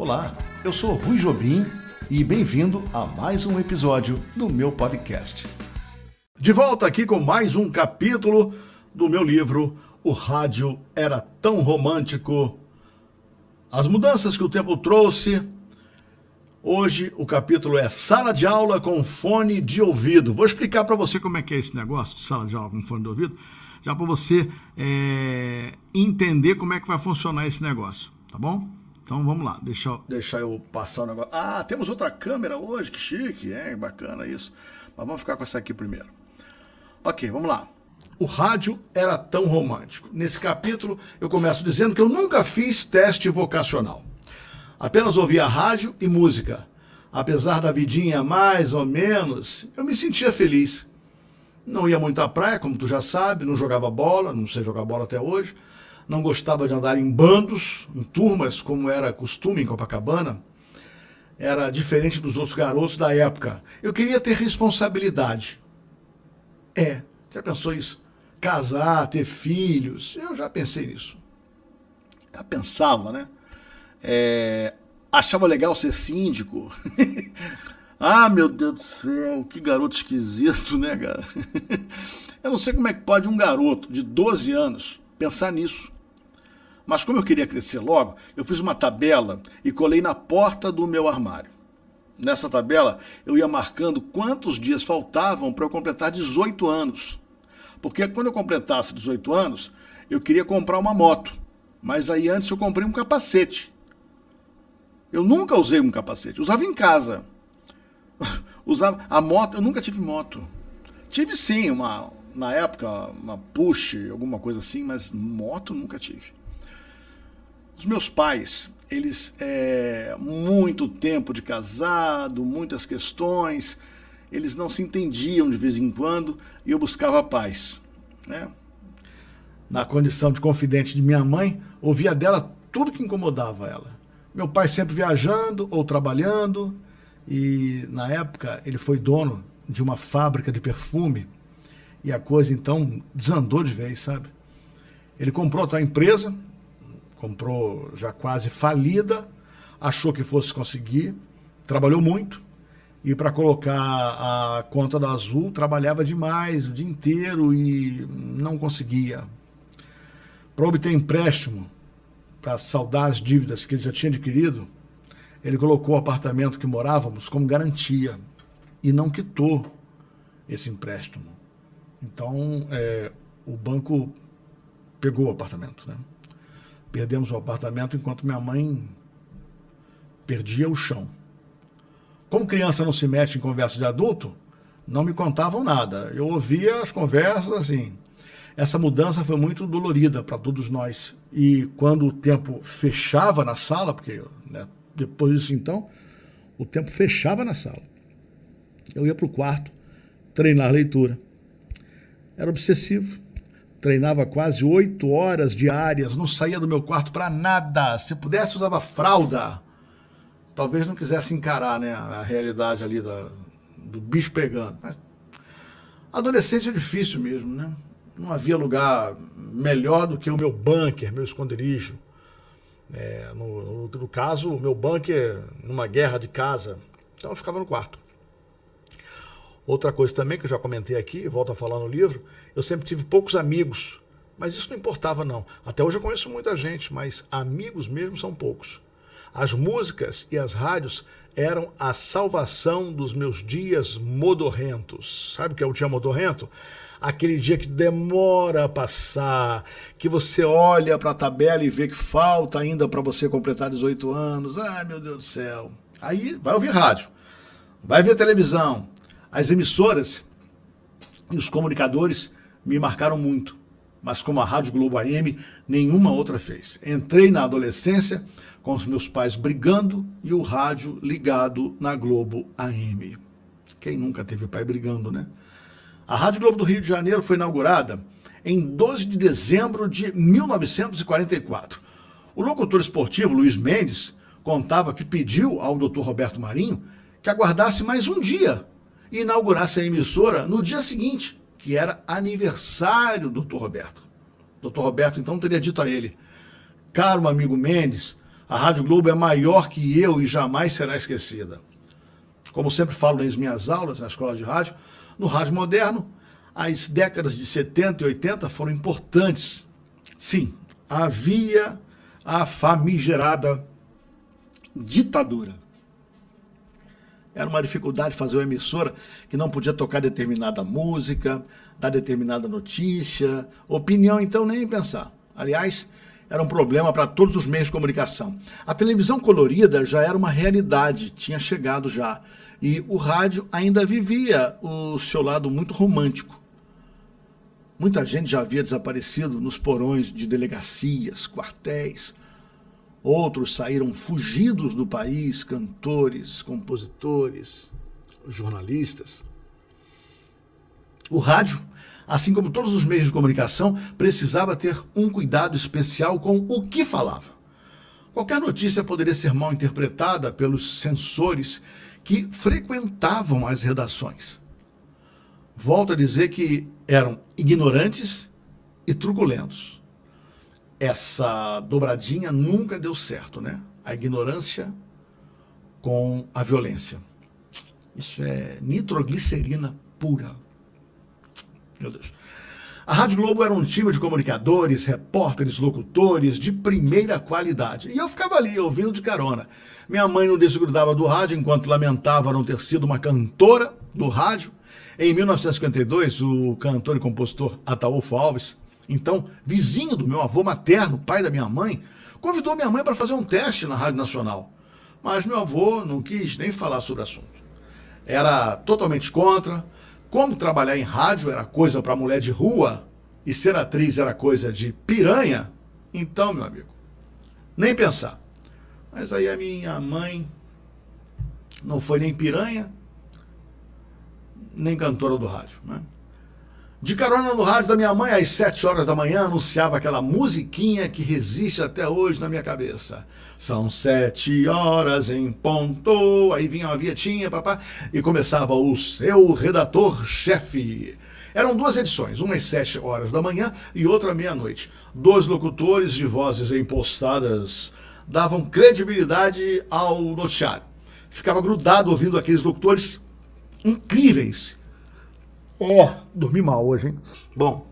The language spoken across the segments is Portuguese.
Olá, eu sou Rui Jobim e bem-vindo a mais um episódio do meu podcast. De volta aqui com mais um capítulo do meu livro O Rádio Era Tão Romântico. As mudanças que o tempo trouxe. Hoje o capítulo é Sala de Aula com Fone de Ouvido. Vou explicar para você como é que é esse negócio de sala de aula com fone de ouvido, já para você é, entender como é que vai funcionar esse negócio, tá bom? Então vamos lá, deixa eu, deixa eu passar o negócio. Ah, temos outra câmera hoje, que chique, é bacana isso. Mas vamos ficar com essa aqui primeiro. Ok, vamos lá. O rádio era tão romântico. Nesse capítulo eu começo dizendo que eu nunca fiz teste vocacional. Apenas ouvia rádio e música. Apesar da vidinha mais ou menos, eu me sentia feliz. Não ia muito à praia, como tu já sabe, não jogava bola, não sei jogar bola até hoje não gostava de andar em bandos, em turmas, como era costume em Copacabana. Era diferente dos outros garotos da época. Eu queria ter responsabilidade. É, já pensou isso? Casar, ter filhos. Eu já pensei nisso. Já pensava, né? É, achava legal ser síndico. ah, meu Deus do céu, que garoto esquisito, né, cara? Eu não sei como é que pode um garoto de 12 anos pensar nisso. Mas como eu queria crescer logo, eu fiz uma tabela e colei na porta do meu armário. Nessa tabela, eu ia marcando quantos dias faltavam para eu completar 18 anos. Porque quando eu completasse 18 anos, eu queria comprar uma moto. Mas aí antes eu comprei um capacete. Eu nunca usei um capacete, usava em casa. Usava a moto, eu nunca tive moto. Tive sim uma na época uma push, alguma coisa assim, mas moto nunca tive. Os meus pais, eles, é, muito tempo de casado, muitas questões, eles não se entendiam de vez em quando e eu buscava paz. Né? Na condição de confidente de minha mãe, ouvia dela tudo que incomodava ela. Meu pai sempre viajando ou trabalhando, e na época ele foi dono de uma fábrica de perfume, e a coisa então desandou de vez, sabe? Ele comprou a empresa, comprou já quase falida, achou que fosse conseguir, trabalhou muito e para colocar a conta da Azul trabalhava demais o dia inteiro e não conseguia. Para obter empréstimo para saldar as dívidas que ele já tinha adquirido, ele colocou o apartamento que morávamos como garantia e não quitou esse empréstimo. Então, é, o banco pegou o apartamento, né? Perdemos o apartamento enquanto minha mãe perdia o chão. Como criança não se mete em conversa de adulto, não me contavam nada. Eu ouvia as conversas assim. Essa mudança foi muito dolorida para todos nós. E quando o tempo fechava na sala, porque né, depois disso então, o tempo fechava na sala. Eu ia para o quarto treinar leitura. Era obsessivo treinava quase oito horas diárias, não saía do meu quarto para nada. Se pudesse, usava fralda. Talvez não quisesse encarar né, a realidade ali da, do bicho pegando. Mas adolescente é difícil mesmo, né? Não havia lugar melhor do que o meu bunker, meu esconderijo. É, no, no, no caso, o meu bunker numa guerra de casa. Então eu ficava no quarto. Outra coisa também que eu já comentei aqui, volto a falar no livro, eu sempre tive poucos amigos, mas isso não importava não. Até hoje eu conheço muita gente, mas amigos mesmo são poucos. As músicas e as rádios eram a salvação dos meus dias modorrentos. Sabe o que é o dia modorrento? Aquele dia que demora a passar, que você olha para a tabela e vê que falta ainda para você completar 18 anos. Ai, meu Deus do céu. Aí vai ouvir rádio, vai ver televisão, as emissoras e os comunicadores me marcaram muito, mas como a Rádio Globo AM, nenhuma outra fez. Entrei na adolescência com os meus pais brigando e o rádio ligado na Globo AM. Quem nunca teve pai brigando, né? A Rádio Globo do Rio de Janeiro foi inaugurada em 12 de dezembro de 1944. O locutor esportivo Luiz Mendes contava que pediu ao Dr. Roberto Marinho que aguardasse mais um dia e inaugurasse a emissora no dia seguinte, que era aniversário do Dr. Roberto. O Dr. Roberto então teria dito a ele: Caro amigo Mendes, A Rádio Globo é maior que eu e jamais será esquecida. Como sempre falo nas minhas aulas, na escola de rádio, no rádio moderno, as décadas de 70 e 80 foram importantes. Sim, havia a famigerada ditadura. Era uma dificuldade fazer uma emissora que não podia tocar determinada música, dar determinada notícia, opinião, então nem pensar. Aliás, era um problema para todos os meios de comunicação. A televisão colorida já era uma realidade, tinha chegado já. E o rádio ainda vivia o seu lado muito romântico. Muita gente já havia desaparecido nos porões de delegacias, quartéis. Outros saíram fugidos do país, cantores, compositores, jornalistas. O rádio, assim como todos os meios de comunicação, precisava ter um cuidado especial com o que falava. Qualquer notícia poderia ser mal interpretada pelos censores que frequentavam as redações. Volto a dizer que eram ignorantes e truculentos. Essa dobradinha nunca deu certo, né? A ignorância com a violência. Isso é nitroglicerina pura. Meu Deus. A Rádio Globo era um time de comunicadores, repórteres, locutores de primeira qualidade. E eu ficava ali, ouvindo de carona. Minha mãe não desgrudava do rádio enquanto lamentava não ter sido uma cantora do rádio em 1952, o cantor e compositor Ataúfo Alves, então vizinho do meu avô materno, pai da minha mãe, convidou minha mãe para fazer um teste na Rádio Nacional. Mas meu avô não quis nem falar sobre o assunto. Era totalmente contra. Como trabalhar em rádio era coisa para mulher de rua e ser atriz era coisa de piranha, então, meu amigo, nem pensar. Mas aí a minha mãe não foi nem piranha, nem cantora do rádio. Né? De carona no rádio da minha mãe, às sete horas da manhã, anunciava aquela musiquinha que resiste até hoje na minha cabeça. São sete horas em ponto. Aí vinha uma vietinha, papá, e começava o seu redator-chefe. Eram duas edições, uma às sete horas da manhã e outra à meia-noite. Dois locutores de vozes impostadas davam credibilidade ao noticiário. Ficava grudado ouvindo aqueles locutores incríveis. Ó, oh, dormi mal hoje, hein? Bom,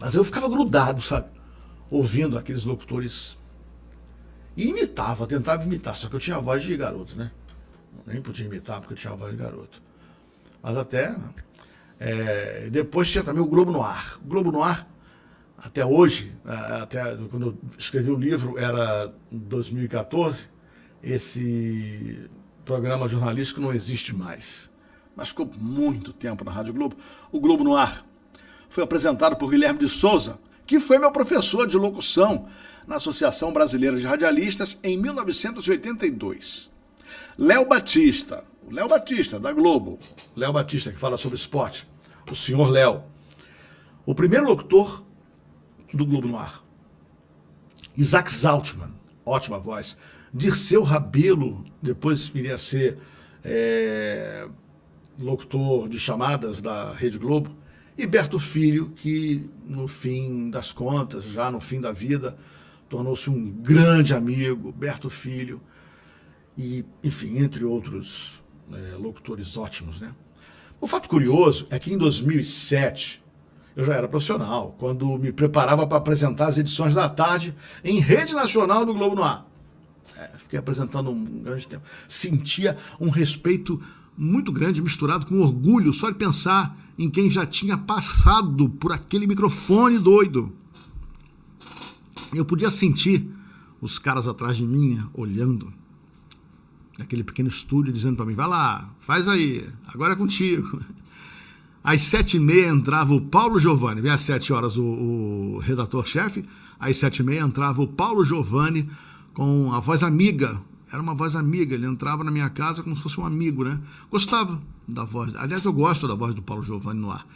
mas eu ficava grudado, sabe? Ouvindo aqueles locutores. E imitava, tentava imitar, só que eu tinha a voz de garoto, né? Nem podia imitar porque eu tinha a voz de garoto. Mas até. É, depois tinha também o Globo no Ar. O Globo no Ar, até hoje, até quando eu escrevi o livro, era 2014, esse programa jornalístico não existe mais mas ficou muito tempo na Rádio Globo, o Globo no Ar. Foi apresentado por Guilherme de Souza, que foi meu professor de locução na Associação Brasileira de Radialistas em 1982. Léo Batista, o Léo Batista, da Globo, Léo Batista, que fala sobre esporte, o senhor Léo, o primeiro locutor do Globo no Ar. Isaac Zaltman, ótima voz. Dirceu Rabelo, depois viria a ser é, locutor de chamadas da Rede Globo, e Berto Filho, que no fim das contas, já no fim da vida, tornou-se um grande amigo, Berto Filho, e, enfim, entre outros é, locutores ótimos, né? O fato curioso é que em 2007, eu já era profissional, quando me preparava para apresentar as edições da tarde em rede nacional do Globo no Ar. É, fiquei apresentando um grande tempo. Sentia um respeito muito grande, misturado com orgulho, só de pensar em quem já tinha passado por aquele microfone doido. Eu podia sentir os caras atrás de mim olhando naquele pequeno estúdio, dizendo para mim: vai lá, faz aí, agora é contigo. Às sete e meia entrava o Paulo Giovanni, vem às sete horas o, o redator-chefe, às sete e meia entrava o Paulo Giovanni com a voz amiga era uma voz amiga, ele entrava na minha casa como se fosse um amigo, né? Gostava da voz. Aliás, eu gosto da voz do Paulo Giovanni no ar.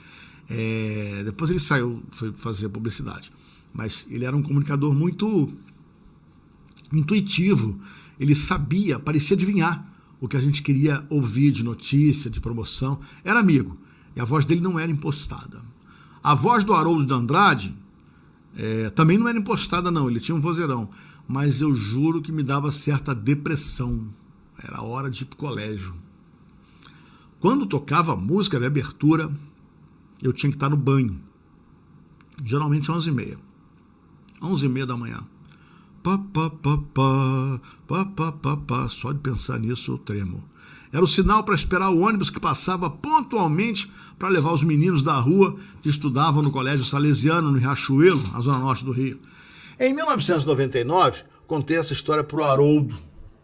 É, depois ele saiu, foi fazer publicidade. Mas ele era um comunicador muito intuitivo. Ele sabia, parecia adivinhar o que a gente queria ouvir de notícia, de promoção. Era amigo. E a voz dele não era impostada. A voz do Haroldo de Andrade é, também não era impostada, não. Ele tinha um vozeirão mas eu juro que me dava certa depressão. Era hora de ir pro colégio. Quando tocava a música de abertura, eu tinha que estar no banho. Geralmente às 11h30. 11h30 da manhã. Pá, pá, pá, pá, pá, pá, pá, pá. Só de pensar nisso eu tremo. Era o sinal para esperar o ônibus que passava pontualmente para levar os meninos da rua que estudavam no Colégio Salesiano, no Riachuelo, na zona norte do Rio. Em 1999, contei essa história para o Haroldo.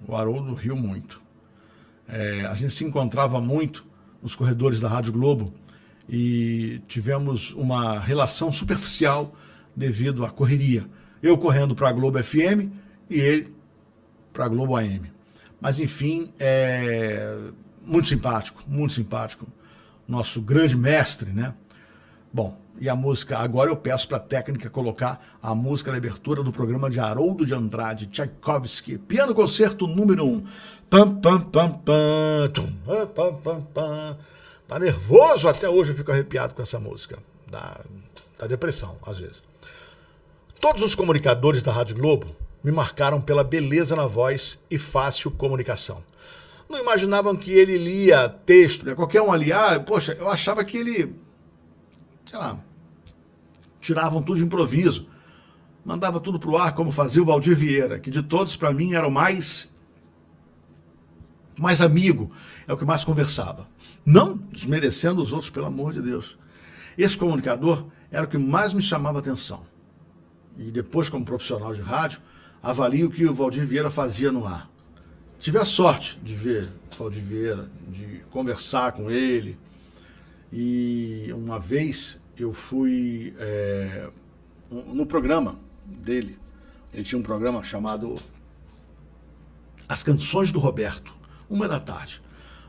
O Haroldo riu muito. É, a gente se encontrava muito nos corredores da Rádio Globo e tivemos uma relação superficial devido à correria. Eu correndo para a Globo FM e ele para a Globo AM. Mas enfim, é muito simpático, muito simpático. Nosso grande mestre, né? Bom, e a música, agora eu peço para a técnica colocar a música na abertura do programa de Haroldo de Andrade, Tchaikovsky, piano concerto número 1. Um. Pam, pam, pam, pam, tum, pam, pam, pam. Tá nervoso até hoje, eu fico arrepiado com essa música. Da, da depressão, às vezes. Todos os comunicadores da Rádio Globo me marcaram pela beleza na voz e fácil comunicação. Não imaginavam que ele lia texto, qualquer um ali, ah, poxa, eu achava que ele sei lá, tiravam tudo de improviso. Mandava tudo pro ar, como fazia o Valdir Vieira, que de todos, para mim, era o mais mais amigo, é o que mais conversava. Não desmerecendo os outros, pelo amor de Deus. Esse comunicador era o que mais me chamava atenção. E depois, como profissional de rádio, avalio o que o Valdir Vieira fazia no ar. Tive a sorte de ver o Valdir Vieira, de conversar com ele, e uma vez eu fui é, no programa dele, ele tinha um programa chamado As Canções do Roberto, uma da tarde.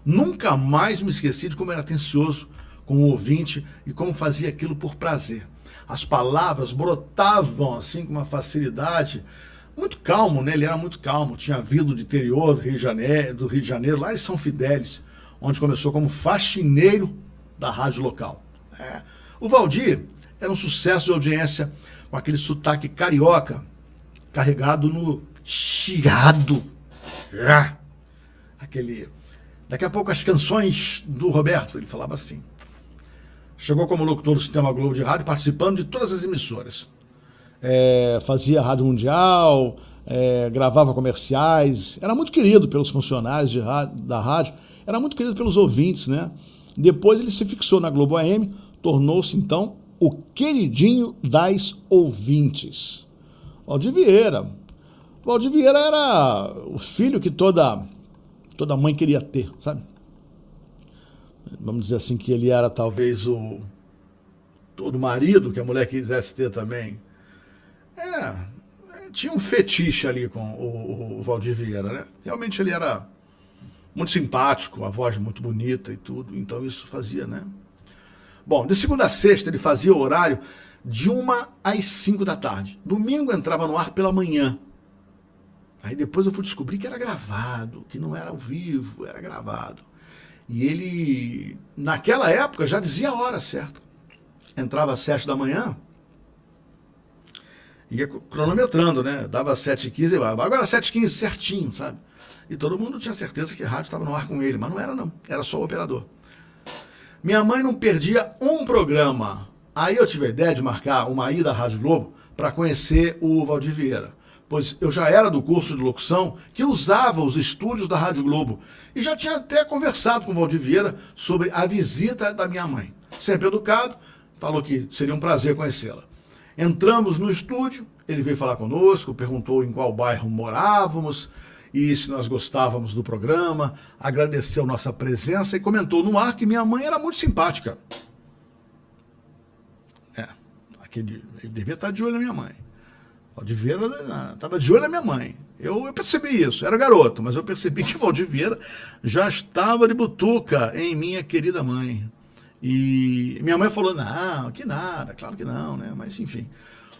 Nunca mais me esqueci de como era atencioso com o ouvinte e como fazia aquilo por prazer. As palavras brotavam assim com uma facilidade, muito calmo, né? Ele era muito calmo, tinha vindo do interior do Rio de Janeiro, do Rio de Janeiro lá em São Fidélis, onde começou como faxineiro da rádio local. É. O Valdir era um sucesso de audiência com aquele sotaque carioca carregado no chiado. Aquele. Daqui a pouco as canções do Roberto, ele falava assim. Chegou como locutor do Sistema Globo de Rádio, participando de todas as emissoras. É, fazia rádio mundial, é, gravava comerciais, era muito querido pelos funcionários rádio, da rádio, era muito querido pelos ouvintes, né? Depois ele se fixou na Globo AM, tornou-se então o queridinho das ouvintes. Valdir Vieira. Valdir Vieira era o filho que toda, toda mãe queria ter, sabe? Vamos dizer assim que ele era talvez o todo marido que a mulher quisesse ter também. É, tinha um fetiche ali com o, o Valdir Vieira, né? Realmente ele era muito simpático, a voz muito bonita e tudo, então isso fazia, né? Bom, de segunda a sexta ele fazia o horário de uma às cinco da tarde. Domingo entrava no ar pela manhã. Aí depois eu fui descobrir que era gravado, que não era ao vivo, era gravado. E ele, naquela época, já dizia a hora certa. Entrava às sete da manhã, ia cronometrando, né? Dava sete e quinze, agora sete e quinze certinho, sabe? E todo mundo tinha certeza que a rádio estava no ar com ele, mas não era não, era só o operador. Minha mãe não perdia um programa. Aí eu tive a ideia de marcar uma ida à Rádio Globo para conhecer o Valdir Vieira, pois eu já era do curso de locução que usava os estúdios da Rádio Globo e já tinha até conversado com o Valdir Vieira sobre a visita da minha mãe. Sempre educado, falou que seria um prazer conhecê-la. Entramos no estúdio, ele veio falar conosco, perguntou em qual bairro morávamos, e se nós gostávamos do programa, agradeceu nossa presença e comentou no ar que minha mãe era muito simpática. É, aquele, ele devia estar de olho na minha mãe. Valdivieira estava de olho na minha mãe. Eu, eu, percebi isso, era garoto, mas eu percebi que Valdivieira já estava de butuca em minha querida mãe. E minha mãe falou: não, que nada, claro que não, né? Mas enfim.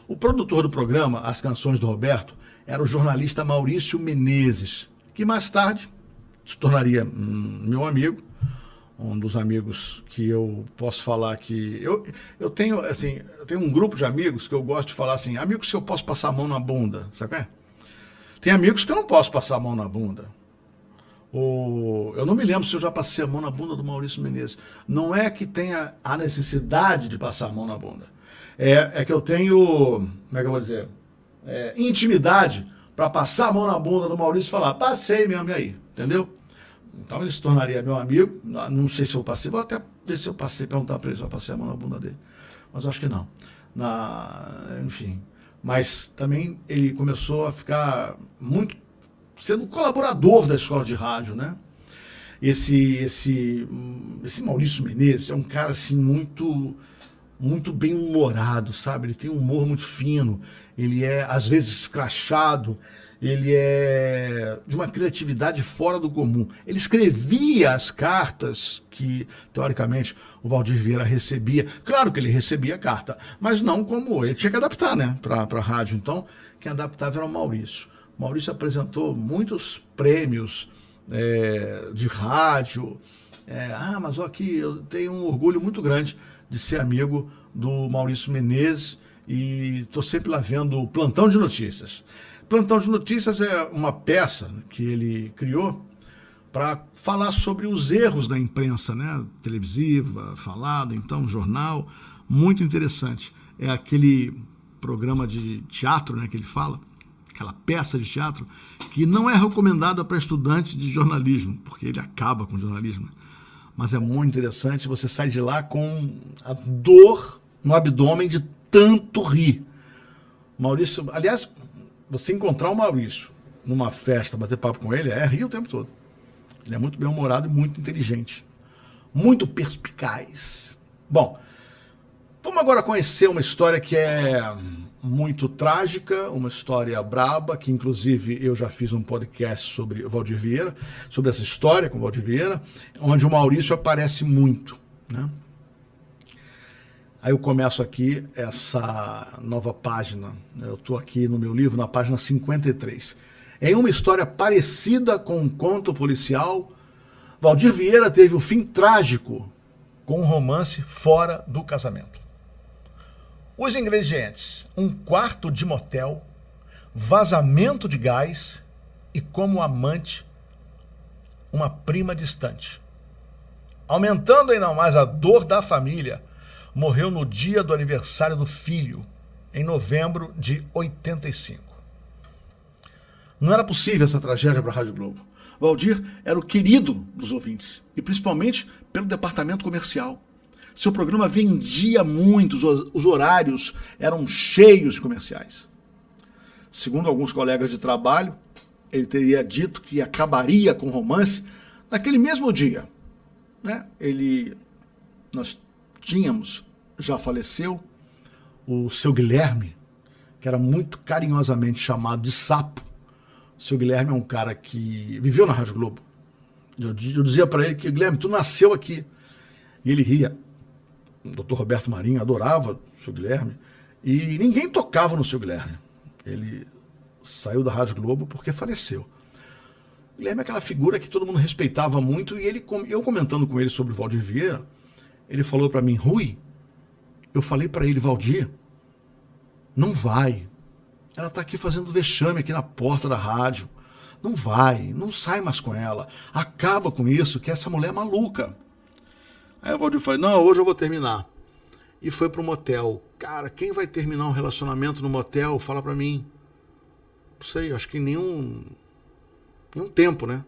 O produtor do programa, As Canções do Roberto, era o jornalista Maurício Menezes, que mais tarde se tornaria hum, meu amigo, um dos amigos que eu posso falar que eu, eu tenho assim, eu tenho um grupo de amigos que eu gosto de falar assim, amigos que eu posso passar a mão na bunda, sabe? É? Tem amigos que eu não posso passar a mão na bunda. O, eu não me lembro se eu já passei a mão na bunda do Maurício Menezes. Não é que tenha a necessidade de passar a mão na bunda. É, é que eu tenho, como é que eu vou dizer? É, intimidade para passar a mão na bunda do Maurício e falar, passei mesmo, e aí? Entendeu? Então ele se tornaria meu amigo. Não sei se eu passei, vou até ver se eu passei, perguntar para ele se eu passei a mão na bunda dele. Mas acho que não. Na, enfim. Mas também ele começou a ficar muito sendo colaborador da escola de rádio, né? Esse, esse, esse Maurício Menezes é um cara assim muito muito bem humorado, sabe? Ele tem um humor muito fino, ele é às vezes escrachado, ele é de uma criatividade fora do comum. Ele escrevia as cartas que, teoricamente, o Valdir Vieira recebia. Claro que ele recebia a carta, mas não como ele tinha que adaptar, né, para a rádio. Então, quem adaptava era o Maurício. Maurício apresentou muitos prêmios é, de rádio. É, ah, mas aqui eu tenho um orgulho muito grande de ser amigo do Maurício Menezes e estou sempre lá vendo o Plantão de Notícias. Plantão de Notícias é uma peça que ele criou para falar sobre os erros da imprensa, né? televisiva, falado, então, jornal, muito interessante. É aquele programa de teatro né, que ele fala, aquela peça de teatro, que não é recomendada para estudantes de jornalismo, porque ele acaba com o jornalismo. Mas é muito interessante, você sai de lá com a dor no abdômen de tanto rir. Maurício, aliás, você encontrar o Maurício numa festa, bater papo com ele, é rir o tempo todo. Ele é muito bem-humorado e muito inteligente. Muito perspicaz. Bom, vamos agora conhecer uma história que é muito trágica, uma história braba, que inclusive eu já fiz um podcast sobre Valdir Vieira, sobre essa história com Valdir Vieira, onde o Maurício aparece muito. Né? Aí eu começo aqui essa nova página. Eu estou aqui no meu livro, na página 53. Em uma história parecida com um conto policial, Valdir Vieira teve o um fim trágico com um romance fora do casamento. Os ingredientes: um quarto de motel, vazamento de gás e, como amante, uma prima distante. Aumentando ainda mais a dor da família, morreu no dia do aniversário do filho, em novembro de 85. Não era possível essa tragédia para a Rádio Globo. Valdir era o querido dos ouvintes, e principalmente pelo departamento comercial. Seu programa vendia muito, os horários eram cheios de comerciais. Segundo alguns colegas de trabalho, ele teria dito que acabaria com o romance naquele mesmo dia. Né? Ele, nós tínhamos, já faleceu, o seu Guilherme, que era muito carinhosamente chamado de Sapo. O seu Guilherme é um cara que viveu na Rádio Globo. Eu, eu dizia para ele que, Guilherme, tu nasceu aqui. E ele ria doutor Roberto Marinho adorava o seu Guilherme, e ninguém tocava no seu Guilherme. Ele saiu da Rádio Globo porque faleceu. O Guilherme é aquela figura que todo mundo respeitava muito, e ele, eu comentando com ele sobre o Valdir Vieira, ele falou para mim, Rui, eu falei para ele, Valdir, não vai. Ela está aqui fazendo vexame aqui na porta da rádio. Não vai, não sai mais com ela. Acaba com isso, que essa mulher é maluca. Aí o Valdir falou: Não, hoje eu vou terminar. E foi para o motel. Cara, quem vai terminar um relacionamento no motel? Fala para mim. Não sei, acho que nenhum, nenhum tempo, né?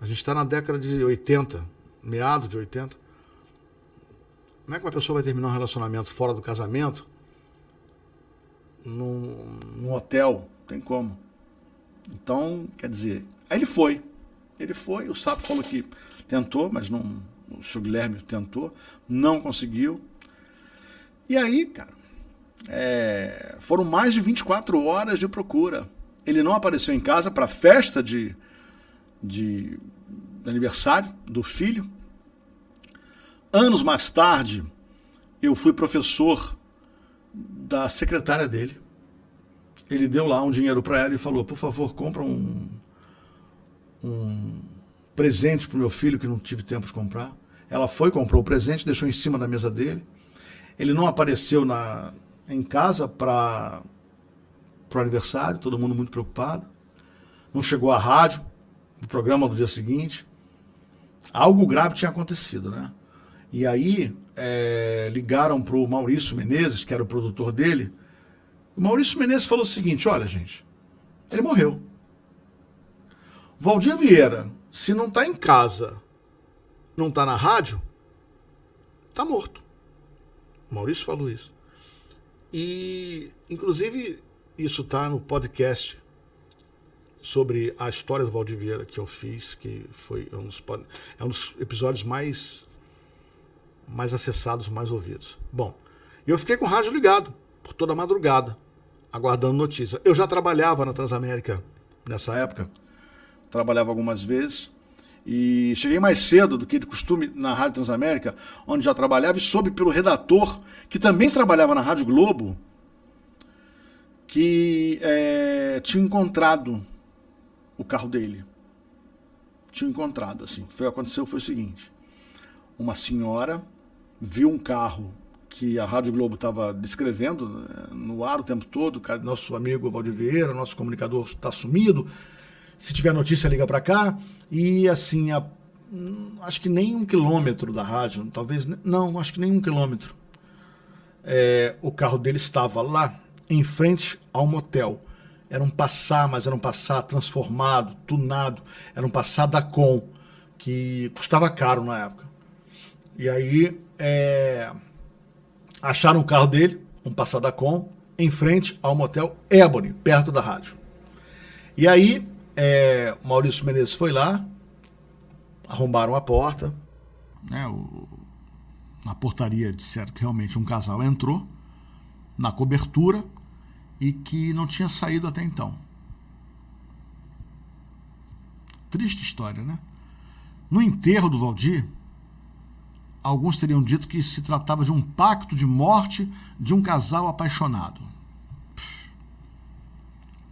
A gente está na década de 80, meado de 80. Como é que uma pessoa vai terminar um relacionamento fora do casamento? Num, num hotel? Tem como. Então, quer dizer, aí ele foi. Ele foi, o sapo falou que tentou, mas não, o senhor Guilherme tentou, não conseguiu. E aí, cara, é, foram mais de 24 horas de procura. Ele não apareceu em casa para a festa de, de, de aniversário do filho. Anos mais tarde, eu fui professor da secretária dele. Ele deu lá um dinheiro para ela e falou: por favor, compra um, um presente para o meu filho que não tive tempo de comprar. Ela foi, comprou o presente, deixou em cima da mesa dele. Ele não apareceu na, em casa para o aniversário, todo mundo muito preocupado. não chegou à rádio, no programa do dia seguinte. Algo grave tinha acontecido, né? E aí é, ligaram para o Maurício Menezes, que era o produtor dele. O Maurício Menezes falou o seguinte: olha, gente, ele morreu. Valdir Vieira, se não está em casa, não está na rádio, está morto. O Maurício falou isso. E, inclusive, isso está no podcast sobre a história do Valdir Vieira que eu fiz, que foi um dos, é um dos episódios mais mais acessados, mais ouvidos. Bom, eu fiquei com o rádio ligado por toda a madrugada, aguardando notícia. Eu já trabalhava na Transamérica nessa época, trabalhava algumas vezes e cheguei mais cedo do que de costume na Rádio Transamérica, onde já trabalhava e soube pelo redator que também trabalhava na Rádio Globo que é, tinha encontrado o carro dele. Tinha encontrado, assim. Foi aconteceu foi o seguinte: uma senhora viu um carro que a Rádio Globo estava descrevendo né, no ar o tempo todo, nosso amigo Valdir Vieira, nosso comunicador está sumido. Se tiver notícia, liga para cá. E assim, a, hum, acho que nem um quilômetro da rádio, talvez. Não, acho que nem um quilômetro. É, o carro dele estava lá, em frente ao motel. Era um passar, mas era um passar transformado, tunado. Era um passar da Com, que custava caro na época. E aí é, acharam o carro dele, um passar da Com, em frente ao motel Ebony, perto da rádio. E aí é, Maurício Menezes foi lá, arrombaram a porta, né, o, na portaria disseram que realmente um casal entrou na cobertura e que não tinha saído até então. Triste história, né? No enterro do Valdir, alguns teriam dito que se tratava de um pacto de morte de um casal apaixonado.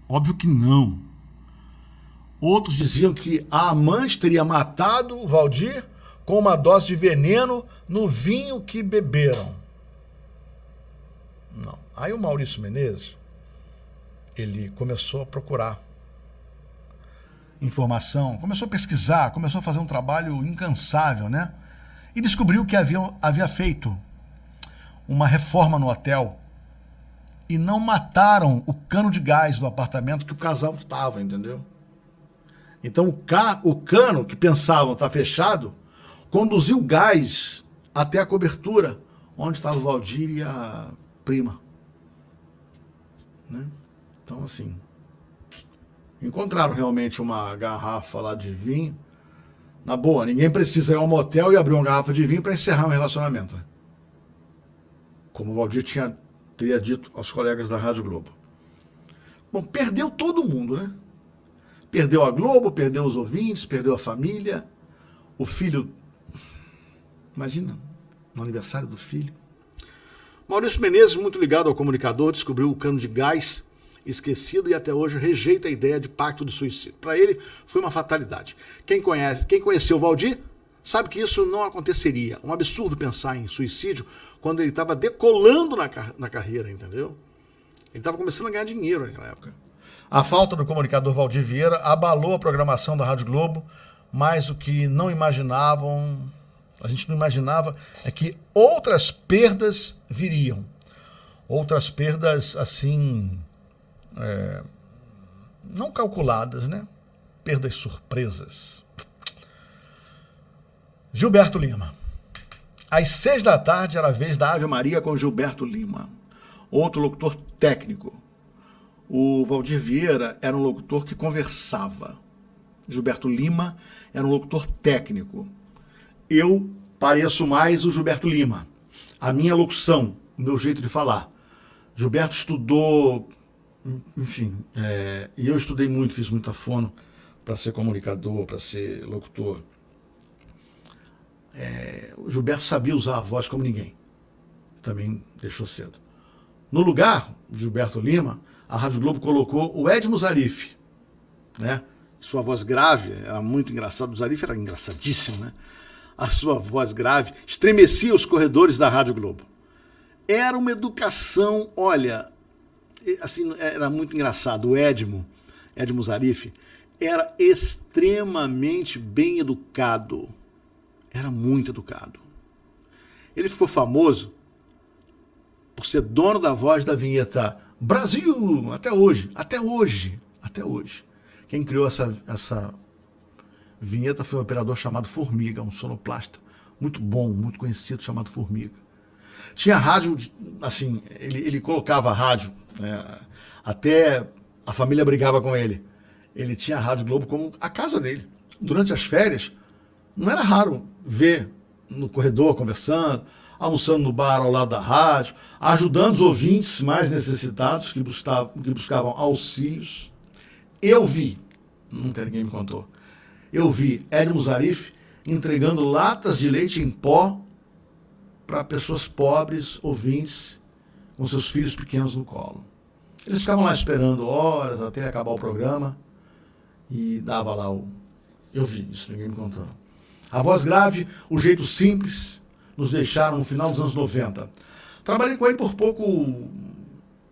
Óbvio que não. Outros diziam que a amante teria matado o Valdir com uma dose de veneno no vinho que beberam. Não. Aí o Maurício Menezes ele começou a procurar informação, começou a pesquisar, começou a fazer um trabalho incansável, né? E descobriu que havia, havia feito uma reforma no hotel e não mataram o cano de gás do apartamento que o casal estava, entendeu? Então o, ca, o cano que pensavam estar fechado conduziu gás até a cobertura onde estava o Valdir e a prima. Né? Então, assim, encontraram realmente uma garrafa lá de vinho. Na boa, ninguém precisa ir a um motel e abrir uma garrafa de vinho para encerrar um relacionamento. Né? Como o Valdir tinha, teria dito aos colegas da Rádio Globo. Bom, perdeu todo mundo, né? Perdeu a Globo, perdeu os ouvintes, perdeu a família, o filho. Imagina, no aniversário do filho. Maurício Menezes, muito ligado ao comunicador, descobriu o cano de gás esquecido e até hoje rejeita a ideia de pacto de suicídio. Para ele, foi uma fatalidade. Quem, conhece, quem conheceu Valdir sabe que isso não aconteceria. Um absurdo pensar em suicídio quando ele estava decolando na, na carreira, entendeu? Ele estava começando a ganhar dinheiro naquela época. A falta do comunicador Valdir Vieira abalou a programação da Rádio Globo, mas o que não imaginavam, a gente não imaginava, é que outras perdas viriam. Outras perdas, assim, é, não calculadas, né? Perdas surpresas. Gilberto Lima. Às seis da tarde era a vez da Ave Maria com Gilberto Lima, outro locutor técnico. O Valdir Vieira era um locutor que conversava. Gilberto Lima era um locutor técnico. Eu pareço mais o Gilberto Lima. A minha locução, o meu jeito de falar. Gilberto estudou enfim, é, e eu estudei muito, fiz muita fono para ser comunicador, para ser locutor. É, o Gilberto sabia usar a voz como ninguém. Também deixou cedo. No lugar Gilberto Lima, a Rádio Globo colocou o Edmo Zarif, né? Sua voz grave era muito engraçada. O Zarif era engraçadíssimo, né? A sua voz grave estremecia os corredores da Rádio Globo. Era uma educação, olha, assim, era muito engraçado. O Edmo Ed Musarif, era extremamente bem educado. Era muito educado. Ele ficou famoso por ser dono da voz da vinheta Brasil, até hoje, até hoje, até hoje. Quem criou essa, essa vinheta foi um operador chamado Formiga, um sonoplasta muito bom, muito conhecido, chamado Formiga. Tinha rádio, assim, ele, ele colocava rádio, né, até a família brigava com ele. Ele tinha a Rádio Globo como a casa dele. Durante as férias, não era raro ver no corredor conversando, almoçando no bar ao lado da rádio, ajudando os ouvintes mais necessitados que buscavam, que buscavam auxílios. Eu vi, nunca ninguém me contou, eu vi Edmo Zarif entregando latas de leite em pó para pessoas pobres, ouvintes, com seus filhos pequenos no colo. Eles ficavam lá esperando horas até acabar o programa e dava lá o. Eu vi isso, ninguém me contou. A voz grave, o jeito simples, nos deixaram no final dos anos 90. Trabalhei com ele por pouco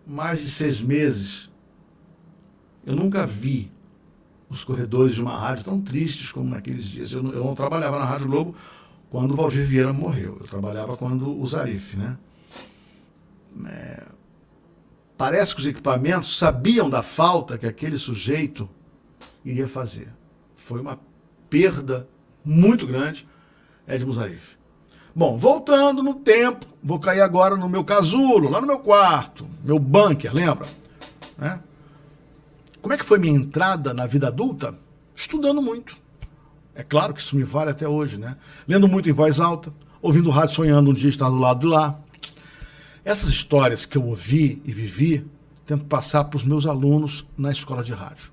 mais de seis meses. Eu nunca vi os corredores de uma rádio tão tristes como naqueles dias. Eu não, eu não trabalhava na Rádio Globo quando o Valdir Vieira morreu. Eu trabalhava quando o Zarif, né? É, parece que os equipamentos sabiam da falta que aquele sujeito iria fazer. Foi uma perda muito grande, Ed Musarif. Bom, voltando no tempo, vou cair agora no meu casulo, lá no meu quarto, meu bunker, lembra? Né? Como é que foi minha entrada na vida adulta? Estudando muito. É claro que isso me vale até hoje, né? Lendo muito em voz alta, ouvindo rádio sonhando um dia estar do lado de lá. Essas histórias que eu ouvi e vivi, tento passar para os meus alunos na escola de rádio.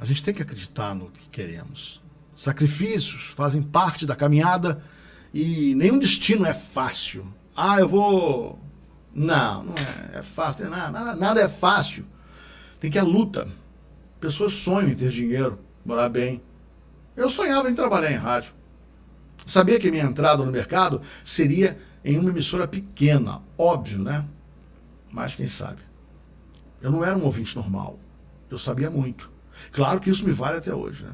A gente tem que acreditar no que queremos. Sacrifícios fazem parte da caminhada e nenhum destino é fácil. Ah, eu vou. Não, não é, é fácil. Nada, nada, nada é fácil. Tem que a luta. Pessoas sonham em ter dinheiro, morar bem. Eu sonhava em trabalhar em rádio. Sabia que minha entrada no mercado seria em uma emissora pequena, óbvio, né? Mas quem sabe? Eu não era um ouvinte normal. Eu sabia muito. Claro que isso me vale até hoje. Né?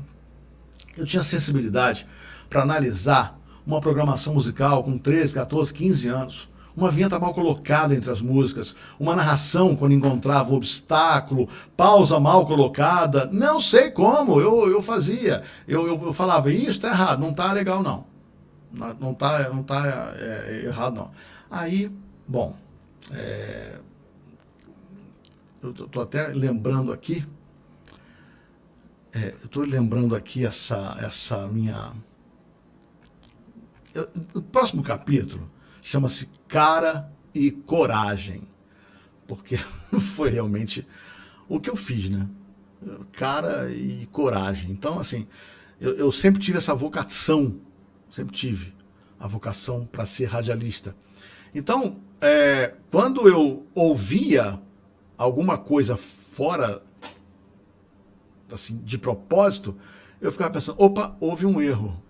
Eu tinha sensibilidade para analisar uma programação musical com 13, 14, 15 anos. Uma vinheta mal colocada entre as músicas, uma narração quando encontrava obstáculo, pausa mal colocada, não sei como, eu, eu fazia. Eu, eu, eu falava, isso está errado, não está legal não. Não está não tá, é, errado não. Aí, bom, é, eu estou até lembrando aqui, é, eu estou lembrando aqui essa, essa minha. O próximo capítulo chama-se Cara e Coragem, porque foi realmente o que eu fiz, né? Cara e coragem. Então, assim, eu, eu sempre tive essa vocação, sempre tive a vocação para ser radialista. Então, é, quando eu ouvia alguma coisa fora assim, de propósito, eu ficava pensando, opa, houve um erro.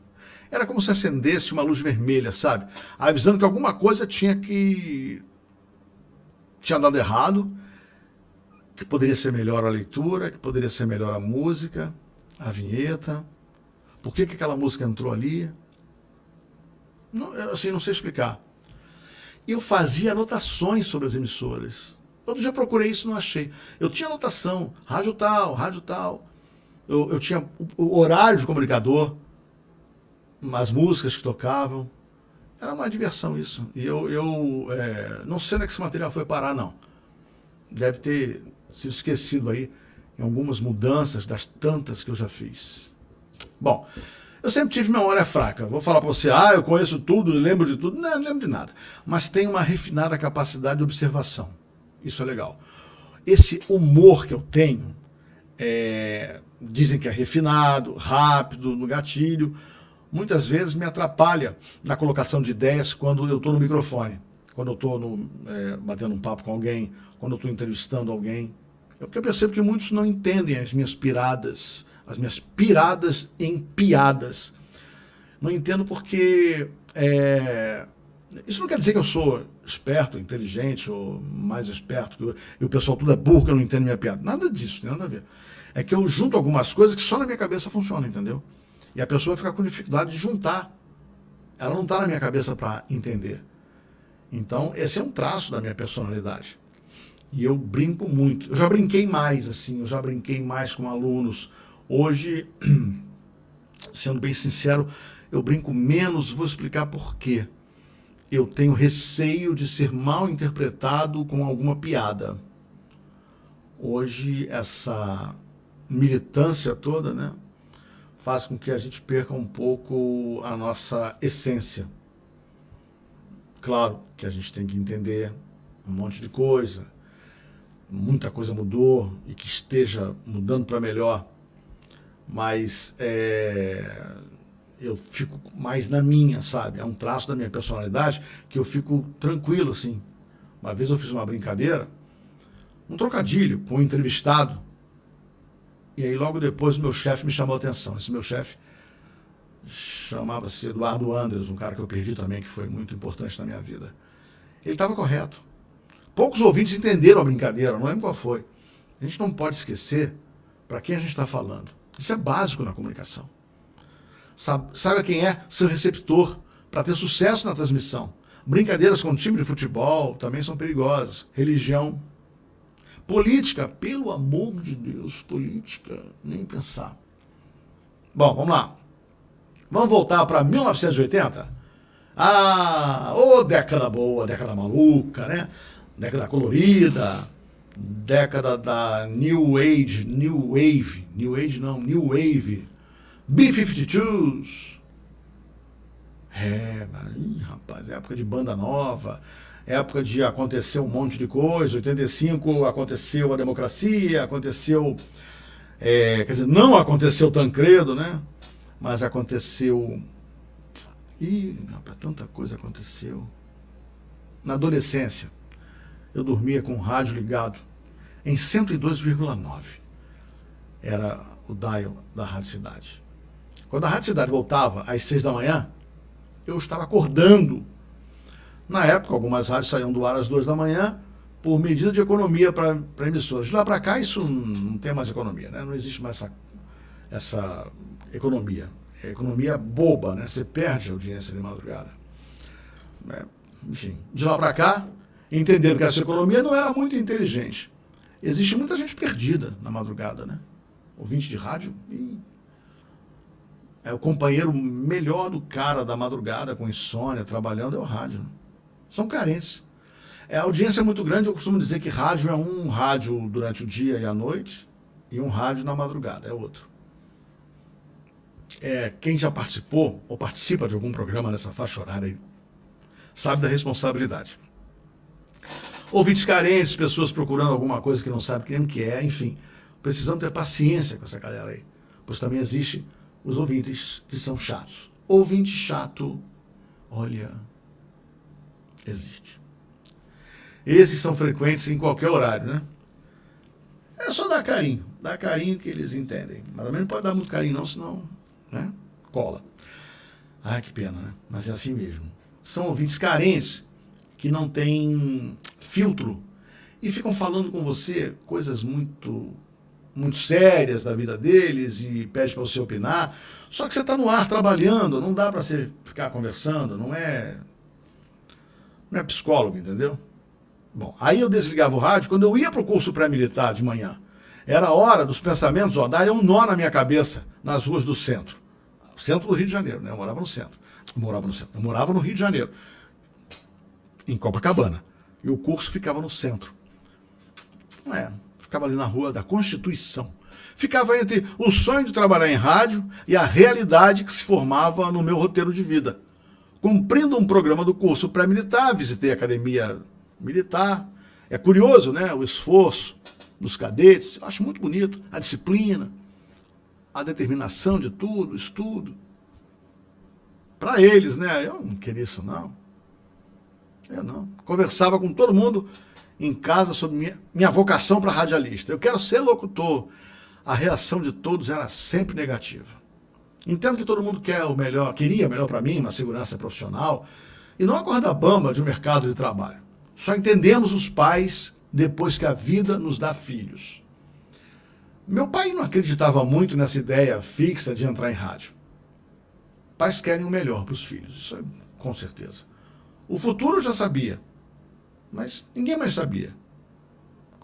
Era como se acendesse uma luz vermelha, sabe? Avisando que alguma coisa tinha que. tinha dado errado, que poderia ser melhor a leitura, que poderia ser melhor a música, a vinheta. Por que, que aquela música entrou ali? Não, assim, não sei explicar. E eu fazia anotações sobre as emissoras. Outro dia procurei isso não achei. Eu tinha anotação, rádio tal, rádio tal. Eu, eu tinha o horário de comunicador, as músicas que tocavam. Era uma diversão isso. E eu, eu é, não sei onde é que esse material foi parar, não. Deve ter sido esquecido aí em algumas mudanças das tantas que eu já fiz. Bom, eu sempre tive memória fraca. Vou falar para você, ah, eu conheço tudo, lembro de tudo. Não, não lembro de nada. Mas tenho uma refinada capacidade de observação. Isso é legal. Esse humor que eu tenho, é, dizem que é refinado, rápido, no gatilho, muitas vezes me atrapalha na colocação de ideias quando eu estou no microfone, quando eu estou é, batendo um papo com alguém, quando eu estou entrevistando alguém. É porque eu percebo que muitos não entendem as minhas piradas, as minhas piradas em piadas. Não entendo porque é, Isso não quer dizer que eu sou esperto, inteligente ou mais esperto, que eu, e o pessoal tudo é burro que eu não entendo minha piada. Nada disso, tem nada a ver. É que eu junto algumas coisas que só na minha cabeça funcionam, entendeu? E a pessoa fica com dificuldade de juntar. Ela não está na minha cabeça para entender. Então, esse é um traço da minha personalidade. E eu brinco muito. Eu já brinquei mais, assim, eu já brinquei mais com alunos. Hoje, sendo bem sincero, eu brinco menos, vou explicar por quê. Eu tenho receio de ser mal interpretado com alguma piada. Hoje, essa militância toda, né, faz com que a gente perca um pouco a nossa essência. Claro que a gente tem que entender um monte de coisa, muita coisa mudou e que esteja mudando para melhor, mas é, eu fico mais na minha, sabe? É um traço da minha personalidade que eu fico tranquilo assim. Uma vez eu fiz uma brincadeira, um trocadilho com um entrevistado e aí logo depois o meu chefe me chamou a atenção. Esse meu chefe chamava-se Eduardo Andres, um cara que eu perdi também, que foi muito importante na minha vida. Ele estava correto. Poucos ouvintes entenderam a brincadeira, não lembro qual foi. A gente não pode esquecer para quem a gente está falando. Isso é básico na comunicação. Saiba quem é seu receptor para ter sucesso na transmissão. Brincadeiras com time de futebol também são perigosas. Religião, Política, pelo amor de Deus, política, nem pensar. Bom, vamos lá. Vamos voltar para 1980? Ah, ô oh, década boa, década maluca, né? Década colorida, década da New Age, New Wave, New Age não, New Wave, B-52s. É, ih, rapaz, época de banda nova, época de acontecer um monte de coisa. 85 aconteceu a democracia, aconteceu. É, quer dizer, não aconteceu Tancredo, né? Mas aconteceu. Ih, rapaz, tanta coisa aconteceu. Na adolescência, eu dormia com o rádio ligado em 102,9. Era o dial da Rádio Cidade. Quando a Rádio Cidade voltava às seis da manhã, eu estava acordando na época, algumas rádios saíam do ar às duas da manhã por medida de economia para emissoras. De lá para cá, isso não tem mais economia, né? não existe mais essa, essa economia. É economia boba, né? você perde a audiência de madrugada. É, enfim, de lá para cá, entenderam que essa economia não era muito inteligente. Existe muita gente perdida na madrugada, né? Ouvinte de rádio e é o companheiro melhor do cara da madrugada com insônia, trabalhando, é o rádio. Né? São carentes. É, a audiência é muito grande, eu costumo dizer que rádio é um rádio durante o dia e a noite e um rádio na madrugada, é outro. É, quem já participou ou participa de algum programa nessa faixa horária aí, sabe da responsabilidade. Ouvintes carentes, pessoas procurando alguma coisa que não sabem quem que é, enfim, precisamos ter paciência com essa galera aí, pois também existe os ouvintes que são chatos. Ouvinte chato, olha, existe. Esses são frequentes em qualquer horário, né? É só dar carinho. Dar carinho que eles entendem. Mas também não pode dar muito carinho, não, senão né? cola. Ai, que pena, né? Mas é assim mesmo. São ouvintes carentes que não têm filtro e ficam falando com você coisas muito muito sérias da vida deles e pede para você opinar. Só que você está no ar trabalhando, não dá para você ficar conversando, não é não é psicólogo, entendeu? Bom, aí eu desligava o rádio quando eu ia para o curso pré-militar de manhã. Era a hora dos pensamentos, ó, darem um nó na minha cabeça nas ruas do centro. Centro do Rio de Janeiro, né? Eu morava no centro. Eu morava no centro. Eu morava no Rio de Janeiro, em Copacabana. E o curso ficava no centro. É, ficava ali na rua da Constituição. Ficava entre o sonho de trabalhar em rádio e a realidade que se formava no meu roteiro de vida. Cumprindo um programa do curso pré-militar, visitei a academia militar. É curioso, né? O esforço dos cadetes. Acho muito bonito. A disciplina, a determinação de tudo, estudo. Para eles, né? Eu não queria isso, não. Eu não. Conversava com todo mundo em casa sobre minha, minha vocação para radialista. Eu quero ser locutor. A reação de todos era sempre negativa. Entendo que todo mundo quer o melhor, queria o melhor para mim, uma segurança profissional, e não a corda bamba de um mercado de trabalho. Só entendemos os pais depois que a vida nos dá filhos. Meu pai não acreditava muito nessa ideia fixa de entrar em rádio. Pais querem o melhor para os filhos, isso é, com certeza. O futuro eu já sabia, mas ninguém mais sabia.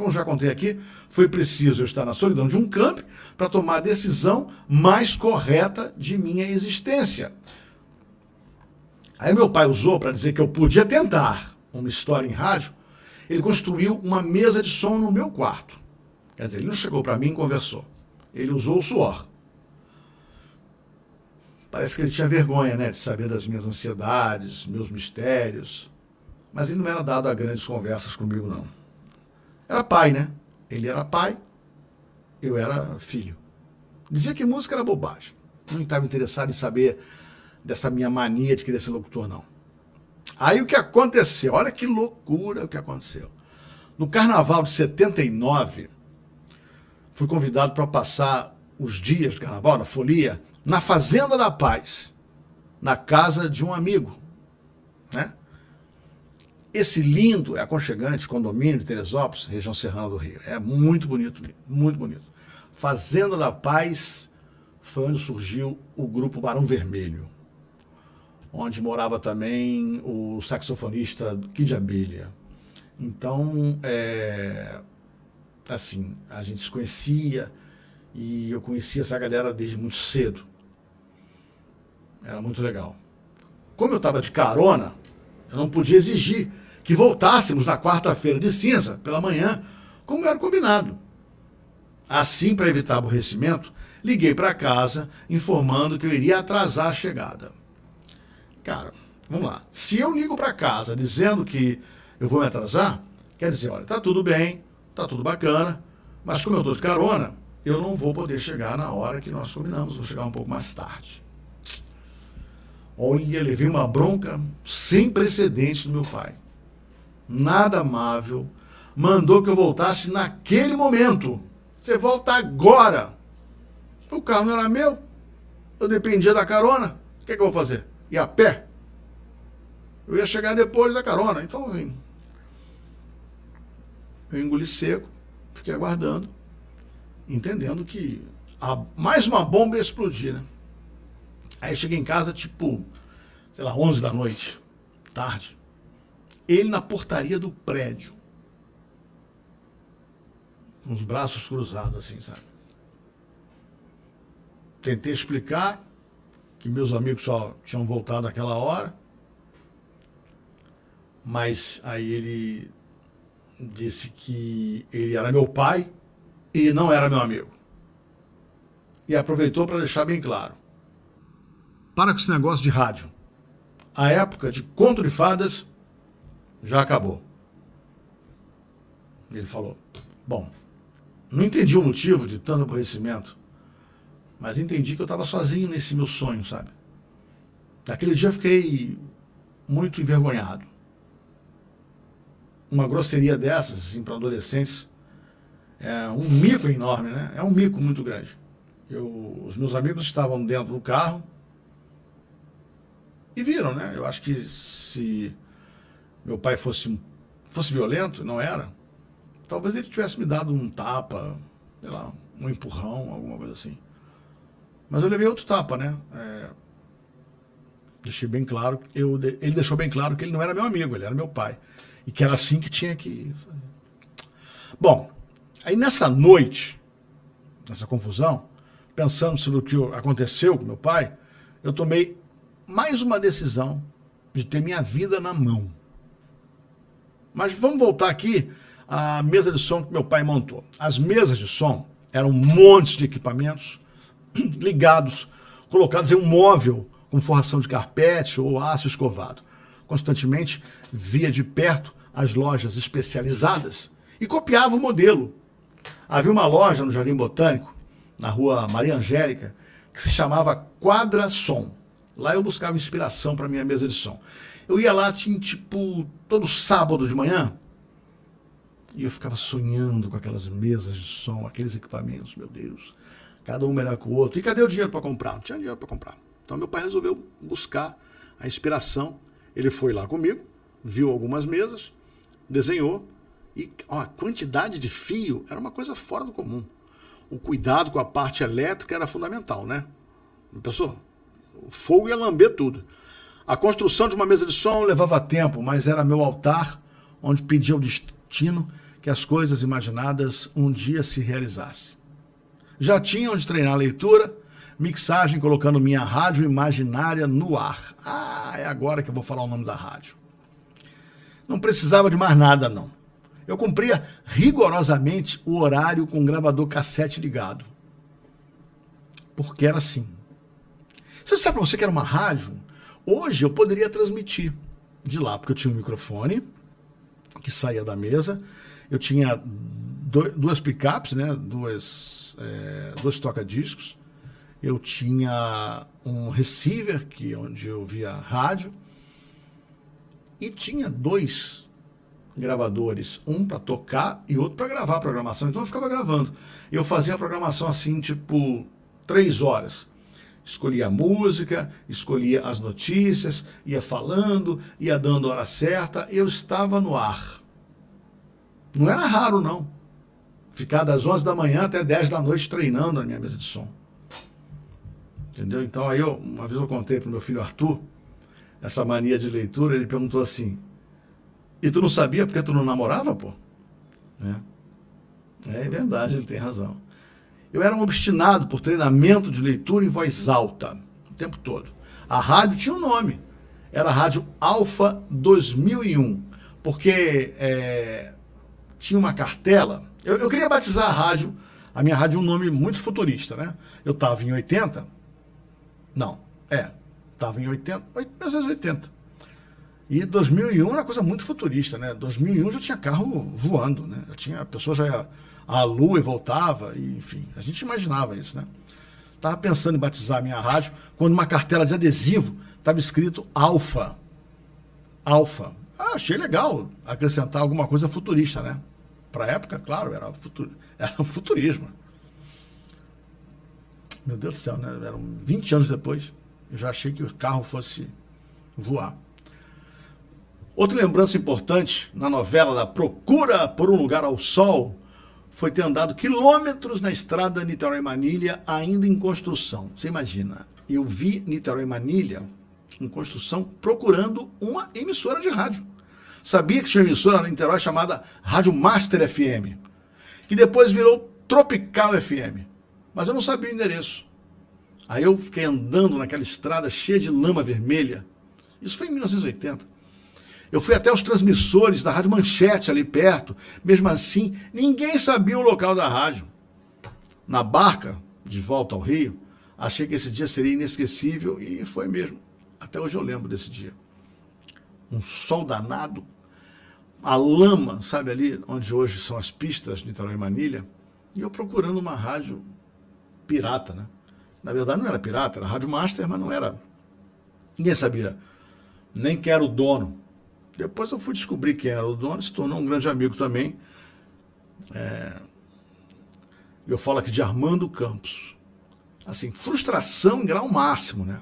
Como já contei aqui, foi preciso eu estar na solidão de um campo para tomar a decisão mais correta de minha existência. Aí meu pai usou para dizer que eu podia tentar uma história em rádio, ele construiu uma mesa de som no meu quarto. Quer dizer, ele não chegou para mim e conversou. Ele usou o suor. Parece que ele tinha vergonha, né, de saber das minhas ansiedades, meus mistérios. Mas ele não era dado a grandes conversas comigo, não. Era pai, né? Ele era pai, eu era filho. Dizia que música era bobagem. Não estava interessado em saber dessa minha mania de querer ser locutor, não. Aí o que aconteceu? Olha que loucura o que aconteceu. No carnaval de 79, fui convidado para passar os dias de carnaval, na folia, na Fazenda da Paz, na casa de um amigo. Né? Esse lindo, aconchegante condomínio de Teresópolis, região serrana do Rio. É muito bonito, muito bonito. Fazenda da Paz foi onde surgiu o grupo Barão Vermelho onde morava também o saxofonista Kid Abelha. Então, é, assim, a gente se conhecia e eu conhecia essa galera desde muito cedo. Era muito legal. Como eu estava de carona, eu não podia exigir que voltássemos na quarta-feira de cinza, pela manhã, como era combinado. Assim, para evitar aborrecimento, liguei para casa informando que eu iria atrasar a chegada. Cara, vamos lá. Se eu ligo para casa dizendo que eu vou me atrasar, quer dizer, olha, tá tudo bem, tá tudo bacana, mas como eu tô de carona, eu não vou poder chegar na hora que nós combinamos, vou chegar um pouco mais tarde. Olha, levei uma bronca sem precedentes do meu pai. Nada amável. Mandou que eu voltasse naquele momento. Você volta agora. O carro não era meu. Eu dependia da carona. O que, é que eu vou fazer? e a pé, eu ia chegar depois da carona. Então, eu engoli seco, fiquei aguardando, entendendo que a, mais uma bomba ia explodir, né? Aí cheguei em casa, tipo, sei lá, 11 da noite, tarde. Ele na portaria do prédio. Com os braços cruzados, assim, sabe? Tentei explicar, que meus amigos só tinham voltado naquela hora. Mas aí ele disse que ele era meu pai e não era meu amigo. E aproveitou para deixar bem claro. Para com esse negócio de rádio. A época de conto de fadas já acabou. Ele falou: Bom, não entendi o motivo de tanto aborrecimento. Mas entendi que eu estava sozinho nesse meu sonho, sabe? Naquele dia eu fiquei muito envergonhado. Uma grosseria dessas, assim, para adolescentes, é um mico enorme, né? É um mico muito grande. Eu, os meus amigos estavam dentro do carro e viram, né? Eu acho que se meu pai fosse, fosse violento, não era, talvez ele tivesse me dado um tapa, sei lá, um empurrão, alguma coisa assim. Mas eu levei outro tapa, né? É, deixei bem claro, eu, ele deixou bem claro que ele não era meu amigo, ele era meu pai. E que era assim que tinha que fazer. Bom, aí nessa noite, nessa confusão, pensando sobre o que aconteceu com meu pai, eu tomei mais uma decisão de ter minha vida na mão. Mas vamos voltar aqui à mesa de som que meu pai montou. As mesas de som eram montes de equipamentos ligados, colocados em um móvel com forração de carpete ou aço escovado. Constantemente via de perto as lojas especializadas e copiava o modelo. Havia uma loja no Jardim Botânico, na rua Maria Angélica, que se chamava Quadra Som. Lá eu buscava inspiração para minha mesa de som. Eu ia lá, tinha tipo todo sábado de manhã, e eu ficava sonhando com aquelas mesas de som, aqueles equipamentos, meu Deus cada um melhor que o outro. E cadê o dinheiro para comprar? Não tinha dinheiro para comprar. Então meu pai resolveu buscar a inspiração Ele foi lá comigo, viu algumas mesas, desenhou e ó, a quantidade de fio era uma coisa fora do comum. O cuidado com a parte elétrica era fundamental, né? Pessoal, o fogo ia lamber tudo. A construção de uma mesa de som levava tempo, mas era meu altar onde pedia o destino que as coisas imaginadas um dia se realizassem. Já tinha onde treinar a leitura, mixagem colocando minha rádio imaginária no ar. Ah, é agora que eu vou falar o nome da rádio. Não precisava de mais nada, não. Eu cumpria rigorosamente o horário com o gravador cassete ligado. Porque era assim. Você sabe para você que era uma rádio? Hoje eu poderia transmitir de lá, porque eu tinha um microfone que saía da mesa, eu tinha duas picapes, né? Duas, é, dois toca-discos, eu tinha um receiver que onde eu via rádio e tinha dois gravadores, um para tocar e outro para gravar a programação. Então eu ficava gravando. Eu fazia a programação assim, tipo, três horas. Escolhia a música, escolhia as notícias, ia falando, ia dando a hora certa. Eu estava no ar. Não era raro, não. Ficar das 11 da manhã até 10 da noite treinando na minha mesa de som. Entendeu? Então aí eu, uma vez eu contei para meu filho Arthur essa mania de leitura, ele perguntou assim: "E tu não sabia porque tu não namorava, pô?" Né? É verdade, ele tem razão. Eu era um obstinado por treinamento de leitura em voz alta o tempo todo. A rádio tinha um nome. Era a Rádio Alfa 2001, porque é, tinha uma cartela. Eu, eu, queria batizar a rádio, a minha rádio, um nome muito futurista, né? Eu estava em 80, não, é. Estava em 80, 1980. E 2001 era uma coisa muito futurista, né? 2001 já tinha carro voando, né? Já tinha, a pessoa já ia à lua e voltava, e, enfim, a gente imaginava isso, né? Estava pensando em batizar a minha rádio quando uma cartela de adesivo estava escrito Alfa. Alfa. Ah, achei legal acrescentar alguma coisa futurista, né? Para a época, claro, era, futuro, era futurismo. Meu Deus do céu, né? Eram 20 anos depois. Eu já achei que o carro fosse voar. Outra lembrança importante na novela da Procura por um Lugar ao Sol foi ter andado quilômetros na estrada Niterói-Manilha, ainda em construção. Você imagina, eu vi Niterói-Manilha em construção procurando uma emissora de rádio. Sabia que tinha uma emissora na Niterói chamada Rádio Master FM, que depois virou Tropical FM mas eu não sabia o endereço. Aí eu fiquei andando naquela estrada cheia de lama vermelha. Isso foi em 1980. Eu fui até os transmissores da Rádio Manchete ali perto. Mesmo assim, ninguém sabia o local da rádio. Na barca, de volta ao Rio, achei que esse dia seria inesquecível e foi mesmo. Até hoje eu lembro desse dia. Um sol danado, a lama, sabe ali onde hoje são as pistas Niterói e Manilha, e eu procurando uma rádio pirata, né? Na verdade não era pirata, era Rádio Master, mas não era. Ninguém sabia nem quem era o dono. Depois eu fui descobrir quem era o dono, se tornou um grande amigo também. É... Eu falo aqui de Armando Campos. Assim, frustração em grau máximo, né?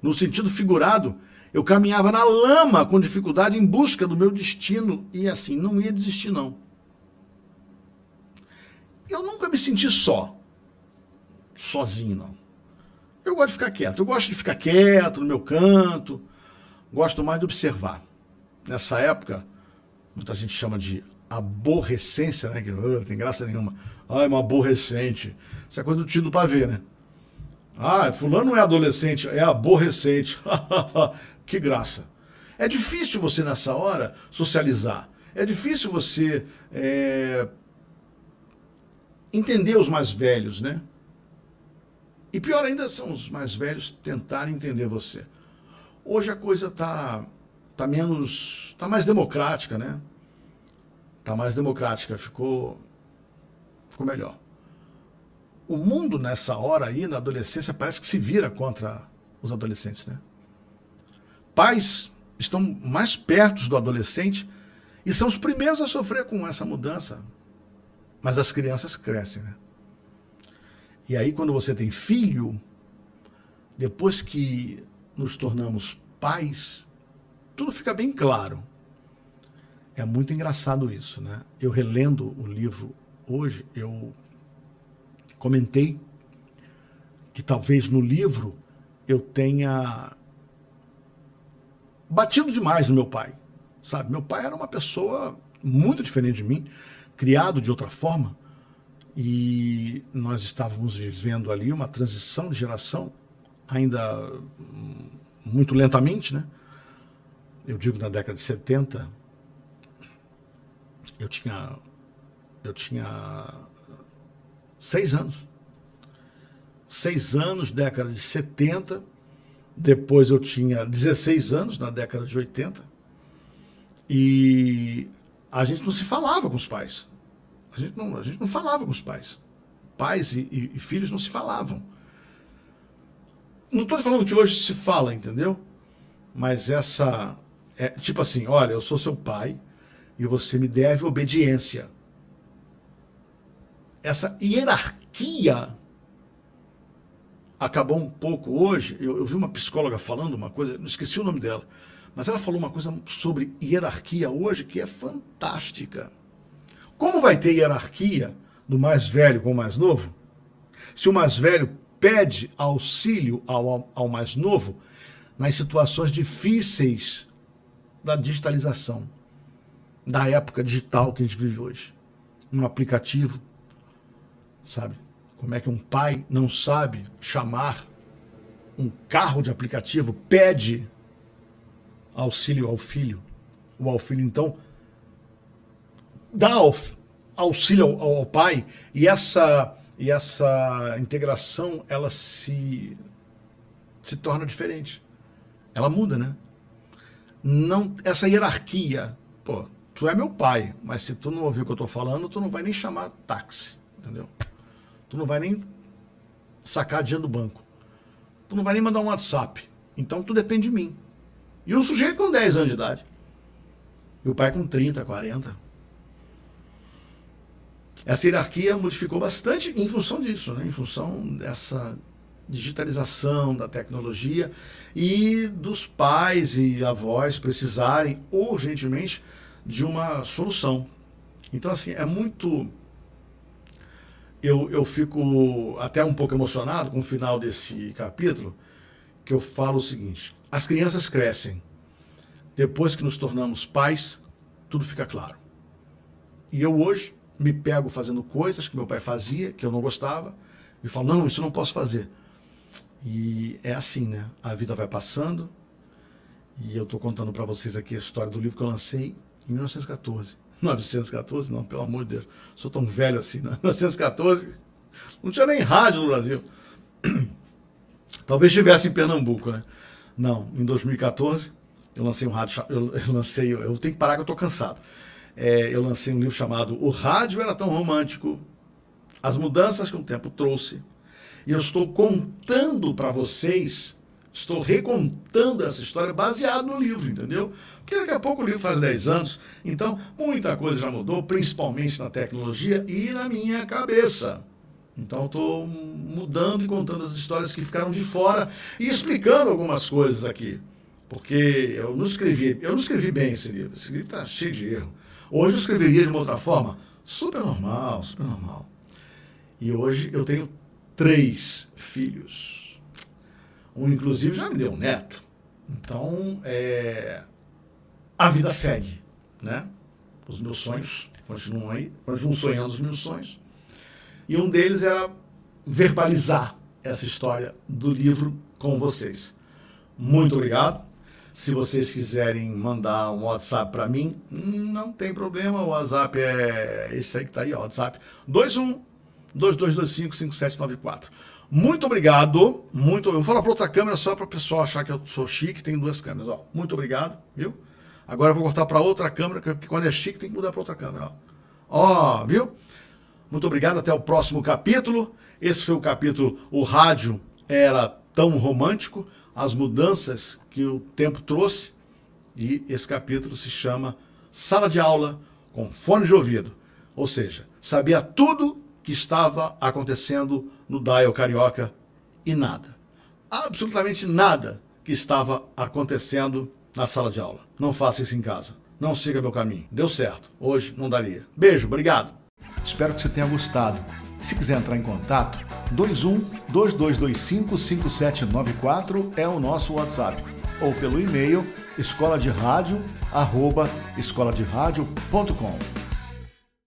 No sentido figurado, eu caminhava na lama com dificuldade em busca do meu destino e assim, não ia desistir não. Eu nunca me senti só sozinho, não. Eu gosto de ficar quieto. Eu gosto de ficar quieto no meu canto. Gosto mais de observar. Nessa época, muita gente chama de aborrecência, né? Que uh, tem graça nenhuma. Ah, é uma aborrecente. Isso é coisa do tio do ver, né? Ah, fulano não é adolescente, é aborrecente. que graça. É difícil você, nessa hora, socializar. É difícil você é, entender os mais velhos, né? E pior ainda são os mais velhos tentarem entender você. Hoje a coisa está tá menos. tá mais democrática, né? Está mais democrática, ficou, ficou melhor. O mundo nessa hora aí, na adolescência, parece que se vira contra os adolescentes, né? Pais estão mais perto do adolescente e são os primeiros a sofrer com essa mudança. Mas as crianças crescem, né? E aí, quando você tem filho, depois que nos tornamos pais, tudo fica bem claro. É muito engraçado isso, né? Eu relendo o livro hoje, eu comentei que talvez no livro eu tenha batido demais no meu pai, sabe? Meu pai era uma pessoa muito diferente de mim, criado de outra forma, e nós estávamos vivendo ali uma transição de geração, ainda muito lentamente, né? Eu digo na década de 70, eu tinha eu tinha seis anos. Seis anos, década de 70. Depois eu tinha 16 anos, na década de 80. E a gente não se falava com os pais. A gente não, a gente não falava com os pais. Pais e, e, e filhos não se falavam. Não estou falando que hoje se fala, entendeu? Mas essa. É, tipo assim, olha, eu sou seu pai e você me deve obediência. Essa hierarquia acabou um pouco hoje. Eu, eu vi uma psicóloga falando uma coisa, não esqueci o nome dela, mas ela falou uma coisa sobre hierarquia hoje que é fantástica. Como vai ter hierarquia do mais velho com o mais novo? Se o mais velho pede auxílio ao, ao mais novo nas situações difíceis da digitalização, da época digital que a gente vive hoje. Um aplicativo, sabe? Como é que um pai não sabe chamar um carro de aplicativo, pede auxílio ao filho. O ao filho, então, dá auxílio ao, ao pai e essa, e essa integração, ela se, se torna diferente. Ela muda, né? Não, essa hierarquia, pô, tu é meu pai, mas se tu não ouvir o que eu estou falando, tu não vai nem chamar táxi, entendeu? Tu não vai nem sacar dinheiro do banco. Tu não vai nem mandar um WhatsApp. Então tu depende de mim. E o sujeito com 10 anos de idade. E o pai com 30, 40. Essa hierarquia modificou bastante em função disso, né? em função dessa digitalização da tecnologia e dos pais e avós precisarem urgentemente de uma solução. Então, assim, é muito. Eu, eu fico até um pouco emocionado com o final desse capítulo, que eu falo o seguinte: as crianças crescem. Depois que nos tornamos pais, tudo fica claro. E eu hoje me pego fazendo coisas que meu pai fazia, que eu não gostava, e falo: não, isso eu não posso fazer. E é assim, né? A vida vai passando, e eu estou contando para vocês aqui a história do livro que eu lancei em 1914. 914, não, pelo amor de Deus. Sou tão velho assim, né? 1914, não tinha nem rádio no Brasil. Talvez estivesse em Pernambuco, né? Não, em 2014, eu lancei um rádio, eu, eu lancei, eu tenho que parar que eu estou cansado. É, eu lancei um livro chamado O Rádio Era Tão Romântico, As Mudanças que o Tempo Trouxe. E eu estou contando para vocês Estou recontando essa história baseado no livro, entendeu? Porque daqui a pouco o livro faz 10 anos, então muita coisa já mudou, principalmente na tecnologia e na minha cabeça. Então estou mudando e contando as histórias que ficaram de fora e explicando algumas coisas aqui. Porque eu não escrevi, eu não escrevi bem esse livro. Esse livro está cheio de erro. Hoje eu escreveria de uma outra forma, super normal, super normal. E hoje eu tenho três filhos. Um, inclusive, já me deu um neto. Então, é, a vida segue, né? Os meus sonhos continuam aí, continuam sonhando os meus sonhos. E um deles era verbalizar essa história do livro com vocês. Muito obrigado. Se vocês quiserem mandar um WhatsApp para mim, não tem problema. O WhatsApp é esse aí que está aí, WhatsApp 21 2225 5794. Muito obrigado. Muito, eu vou falar para outra câmera só para o pessoal achar que eu sou chique, tem duas câmeras. Ó. Muito obrigado, viu? Agora eu vou cortar para outra câmera, porque quando é chique tem que mudar para outra câmera. Ó. ó, viu? Muito obrigado, até o próximo capítulo. Esse foi o capítulo O Rádio Era Tão Romântico, as mudanças que o tempo trouxe. E esse capítulo se chama Sala de Aula com Fone de Ouvido. Ou seja, sabia tudo que estava acontecendo no Dial Carioca e nada. Absolutamente nada que estava acontecendo na sala de aula. Não faça isso em casa. Não siga meu caminho. Deu certo. Hoje não daria. Beijo, obrigado. Espero que você tenha gostado. Se quiser entrar em contato, 21 2225 5794 é o nosso WhatsApp ou pelo e-mail escola de arroba.